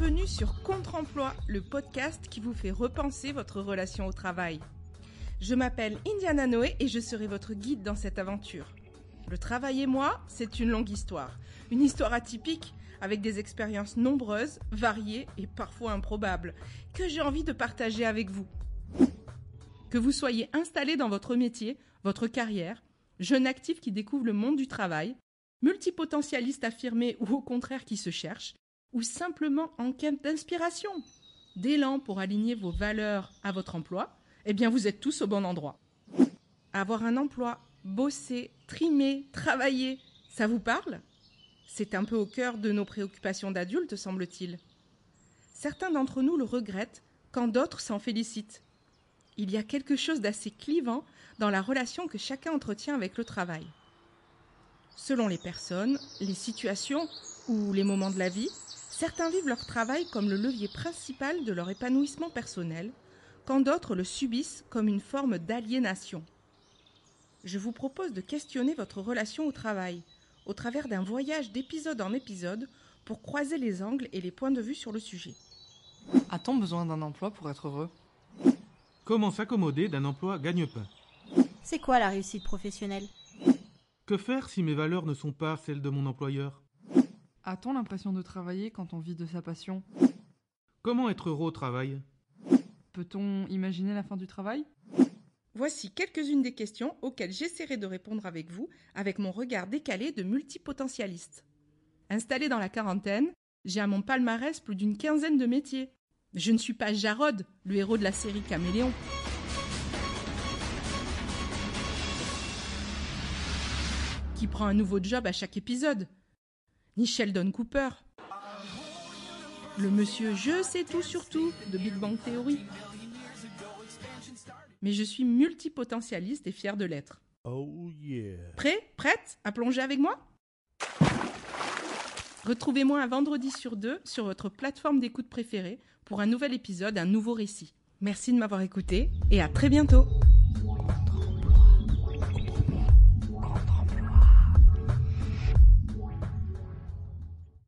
Bienvenue sur Contre-emploi, le podcast qui vous fait repenser votre relation au travail. Je m'appelle Indiana Noé et je serai votre guide dans cette aventure. Le travail et moi, c'est une longue histoire. Une histoire atypique, avec des expériences nombreuses, variées et parfois improbables, que j'ai envie de partager avec vous. Que vous soyez installé dans votre métier, votre carrière, jeune actif qui découvre le monde du travail, multipotentialiste affirmé ou au contraire qui se cherche, ou simplement en quête d'inspiration, d'élan pour aligner vos valeurs à votre emploi, eh bien vous êtes tous au bon endroit. Avoir un emploi, bosser, trimer, travailler, ça vous parle? C'est un peu au cœur de nos préoccupations d'adultes, semble-t-il. Certains d'entre nous le regrettent quand d'autres s'en félicitent. Il y a quelque chose d'assez clivant dans la relation que chacun entretient avec le travail. Selon les personnes, les situations ou les moments de la vie, certains vivent leur travail comme le levier principal de leur épanouissement personnel, quand d'autres le subissent comme une forme d'aliénation. Je vous propose de questionner votre relation au travail, au travers d'un voyage d'épisode en épisode, pour croiser les angles et les points de vue sur le sujet. A-t-on besoin d'un emploi pour être heureux? Comment s'accommoder d'un emploi gagne-pain? C'est quoi la réussite professionnelle? Que faire si mes valeurs ne sont pas celles de mon employeur? A-t-on l'impression de travailler quand on vit de sa passion? Comment être heureux au travail? Peut-on imaginer la fin du travail? Voici quelques-unes des questions auxquelles j'essaierai de répondre avec vous, avec mon regard décalé de multipotentialiste. Installé dans la quarantaine, j'ai à mon palmarès plus d'une quinzaine de métiers. Je ne suis pas Jarod, le héros de la série Caméléon. Qui prend un nouveau job à chaque épisode. Ni Sheldon Cooper. Le monsieur Je sais tout sur tout de Big Bang Theory. Mais je suis multipotentialiste et fier de l'être. Oh yeah. Prêt? Prête? À plonger avec moi? Retrouvez-moi un vendredi sur deux sur votre plateforme d'écoute préférée pour un nouvel épisode, un nouveau récit. Merci de m'avoir écouté et à très bientôt